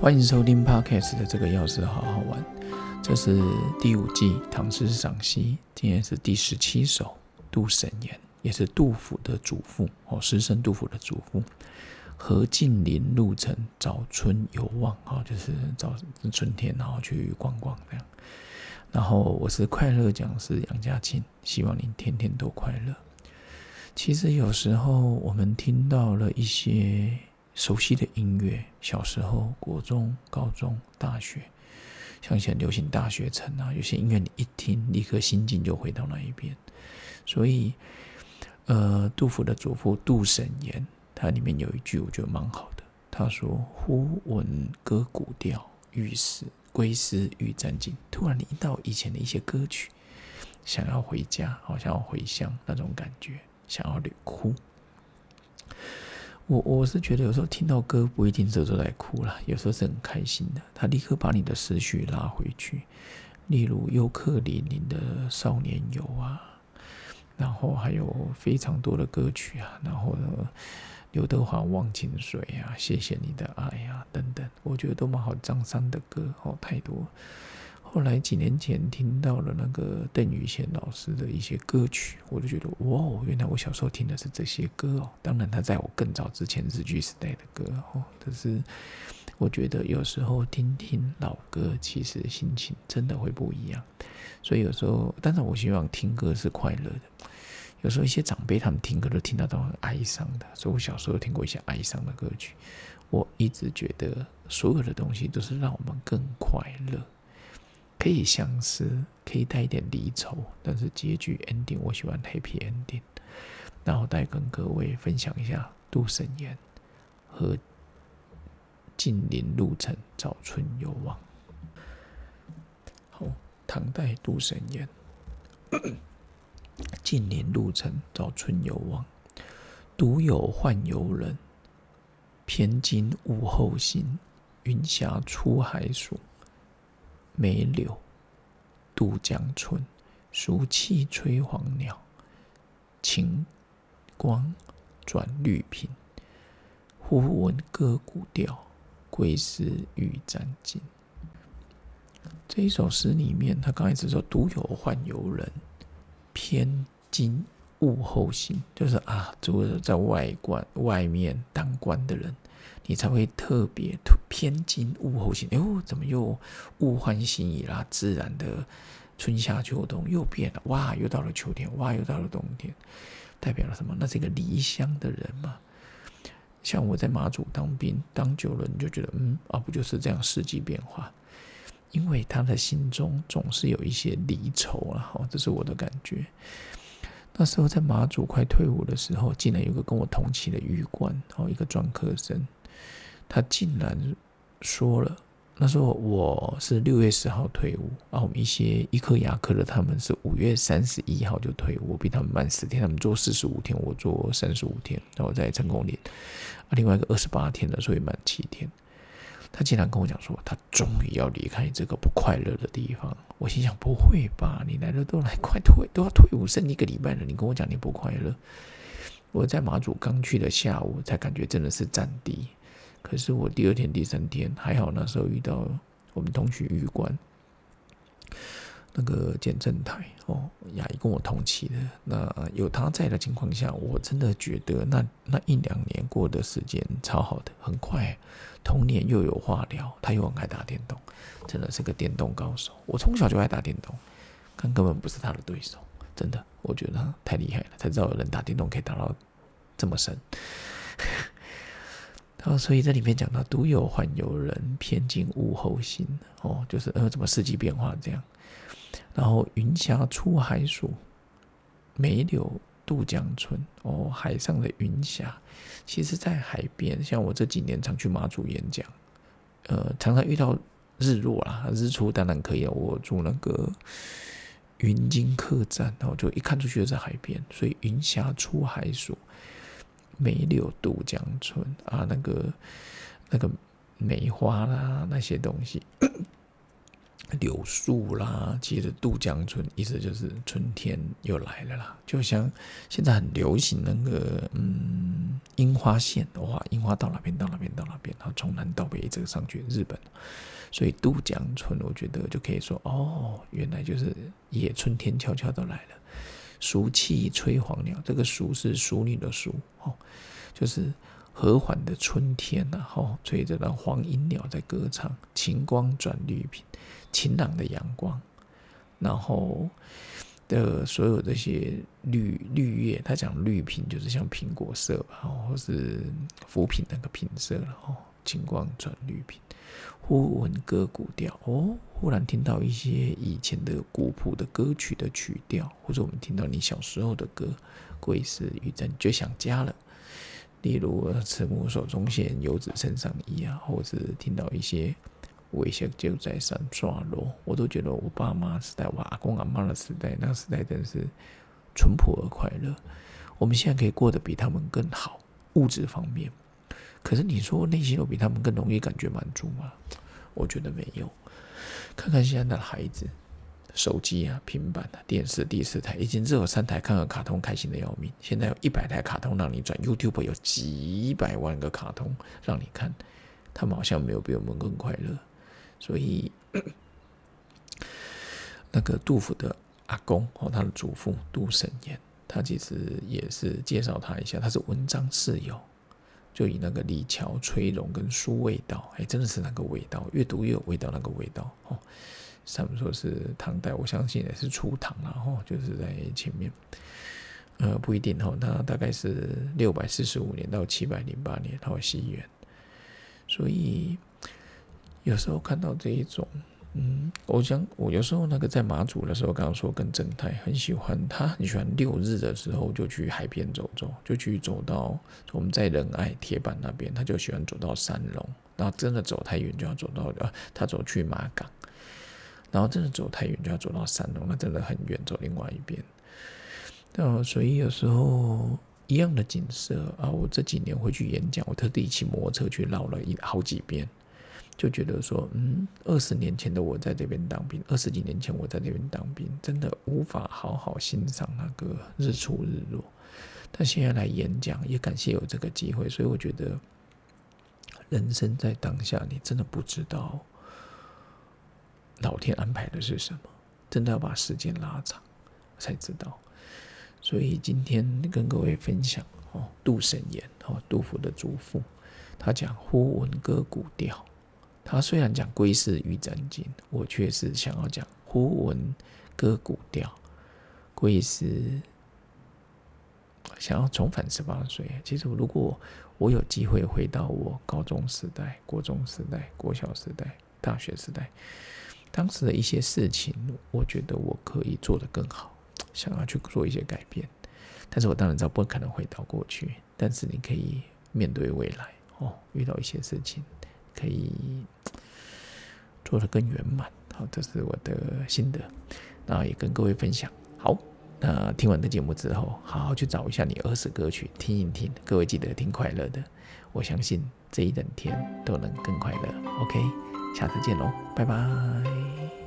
欢迎收听 Podcast 的这个钥匙好好玩，这是第五季唐诗赏析，今天是第十七首杜审言，也是杜甫的祖父哦，诗圣杜甫的祖父。何近林路程早春游望啊，就是早春天然后去逛逛这样。然后我是快乐讲师杨家庆，希望您天天都快乐。其实有时候我们听到了一些熟悉的音乐，小时候、国中、高中、大学，像以前流行大学城啊，有些音乐你一听，立刻心境就回到那一边。所以，呃，杜甫的祖父杜审言，他里面有一句我觉得蛮好的，他说：“忽闻歌古调，欲思归思欲沾襟。”突然你听到以前的一些歌曲，想要回家，好像要回乡那种感觉。想要流哭，我我是觉得有时候听到歌不一定这时候在哭了，有时候是很开心的。他立刻把你的思绪拉回去，例如尤克里里的《少年游》啊，然后还有非常多的歌曲啊，然后呢，刘德华《忘情水》啊，《谢谢你的爱》啊等等，我觉得都蛮好。张三的歌哦，太多。后来几年前听到了那个邓宇贤老师的一些歌曲，我就觉得哇，原来我小时候听的是这些歌哦。当然他在我更早之前日剧时代的歌哦，可是我觉得有时候听听老歌，其实心情真的会不一样。所以有时候，但是我希望听歌是快乐的。有时候一些长辈他们听歌都听到都很哀伤的，所以我小时候听过一些哀伤的歌曲。我一直觉得所有的东西都是让我们更快乐。可以相思，可以带一点离愁，但是结局 ending 我喜欢 happy ending。然后再跟各位分享一下杜审言和近林路程早春游望。好，唐代杜审言，近林路程早春游望，独有宦游人，偏惊物后行，云霞出海曙。梅柳渡江春，暑气吹黄鸟，晴光转绿苹。忽闻歌古调，归思欲沾襟。这一首诗里面，他刚开始说“独有宦游人，偏惊物后行”，就是啊，这个在外官外面当官的人。你才会特别偏惊物后行，哟，怎么又物换星移啦？自然的春夏秋冬又变了，哇，又到了秋天，哇，又到了冬天，代表了什么？那是一个离乡的人嘛。像我在马祖当兵，当久了你就觉得，嗯，啊，不就是这样四季变化？因为他的心中总是有一些离愁啊，哈，这是我的感觉。那时候在马祖快退伍的时候，竟然有个跟我同期的狱官，哦，一个专科生。他竟然说了，那时候我是六月十号退伍，啊，我们一些医科、牙科的他们是五月三十一号就退伍，我比他们慢十天，他们做四十五天，我做三十五天，然后在成功连，啊，另外一个二十八天的，所以满七天。他竟然跟我讲说，他终于要离开这个不快乐的地方。我心想，不会吧？你来了都来快退，都要退伍剩一个礼拜了，你跟我讲你不快乐？我在马祖刚去的下午，才感觉真的是战地。可是我第二天、第三天还好，那时候遇到我们同学玉官，那个简正台哦，雅姨跟我同期的，那有他在的情况下，我真的觉得那那一两年过的时间超好的，很快。童年又有话聊，他又很爱打电动，真的是个电动高手。我从小就爱打电动，但根本不是他的对手，真的，我觉得太厉害了，才知道有人打电动可以打到这么深。然后，所以这里面讲到“独有宦游人，偏惊物后行”，哦，就是呃，怎么四季变化这样。然后“云霞出海曙，梅柳渡江春”，哦，海上的云霞，其实在海边，像我这几年常去马祖演讲，呃，常常遇到日落啦，日出当然可以。我住那个云津客栈，然后就一看出去就在海边，所以“云霞出海曙”。梅柳渡江春啊，那个那个梅花啦，那些东西，柳树啦，其实渡江春意思就是春天又来了啦。就像现在很流行那个嗯樱花线，哇，樱花到哪边到哪边到哪边，然后从南到北一直上去日本，所以渡江春我觉得就可以说哦，原来就是也春天悄悄都来了。熟气吹黄鸟，这个熟是淑女的淑哦，就是和缓的春天呐，吼，吹着那黄莺鸟在歌唱，晴光转绿屏。晴朗的阳光，然后的所有这些绿绿叶，他讲绿屏就是像苹果色吧，或是浮萍那个品色了哦。晴光转绿屏，忽闻歌古调哦，忽然听到一些以前的古朴的歌曲的曲调，或者我们听到你小时候的歌，归思于真，就想家了。例如“慈母手中线，游子身上衣”啊，或者听到一些。微笑就在山刷落，我都觉得我爸妈时代，我阿公阿妈的时代，那个时代真是淳朴而快乐。我们现在可以过得比他们更好，物质方面。可是你说内心有比他们更容易感觉满足吗？我觉得没有。看看现在的孩子，手机啊、平板啊、电视第四台，以前只有三台看个卡通开心的要命，现在有一百台卡通让你转，YouTube 有几百万个卡通让你看，他们好像没有比我们更快乐。所以，那个杜甫的阿公哦，他的祖父杜审言，他其实也是介绍他一下，他是文章室友，就以那个李峤吹龙跟苏味道，哎，真的是那个味道，越读越有味道，那个味道哦。他们说是唐代，我相信也是初唐了哦，就是在前面，呃，不一定哦，他大概是六百四十五年到七百零八年，到西元，所以。有时候看到这一种，嗯，我讲我有时候那个在马祖的时候，刚刚说跟正太很喜欢，他很喜欢六日的时候就去海边走走，就去走到我们在仁爱铁板那边，他就喜欢走到三龙，然后真的走太远就要走到呃，他走去马港，然后真的走太远就要走到三龙，那真的很远，走另外一边。那所以有时候一样的景色啊，我这几年回去演讲，我特地骑摩托车去绕了一好几遍。就觉得说，嗯，二十年前的我在这边当兵，二十几年前我在这边当兵，真的无法好好欣赏那个日出日落。但现在来演讲，也感谢有这个机会，所以我觉得，人生在当下，你真的不知道老天安排的是什么，真的要把时间拉长才知道。所以今天跟各位分享哦，杜审言哦，杜甫的祖父，他讲忽闻歌古调。他虽然讲《归思于真经》，我却是想要讲“忽闻歌古调”。归思，想要重返十八岁。其实，如果我有机会回到我高中时代、国中时代、国小时代、大学时代，当时的一些事情，我觉得我可以做得更好，想要去做一些改变。但是我当然知道不可能回到过去，但是你可以面对未来哦，遇到一些事情。可以做得更圆满，好，这是我的心得，那也跟各位分享。好，那听完的节目之后，好好去找一下你儿时歌曲听一听，各位记得听快乐的，我相信这一整天都能更快乐。OK，下次见喽拜拜。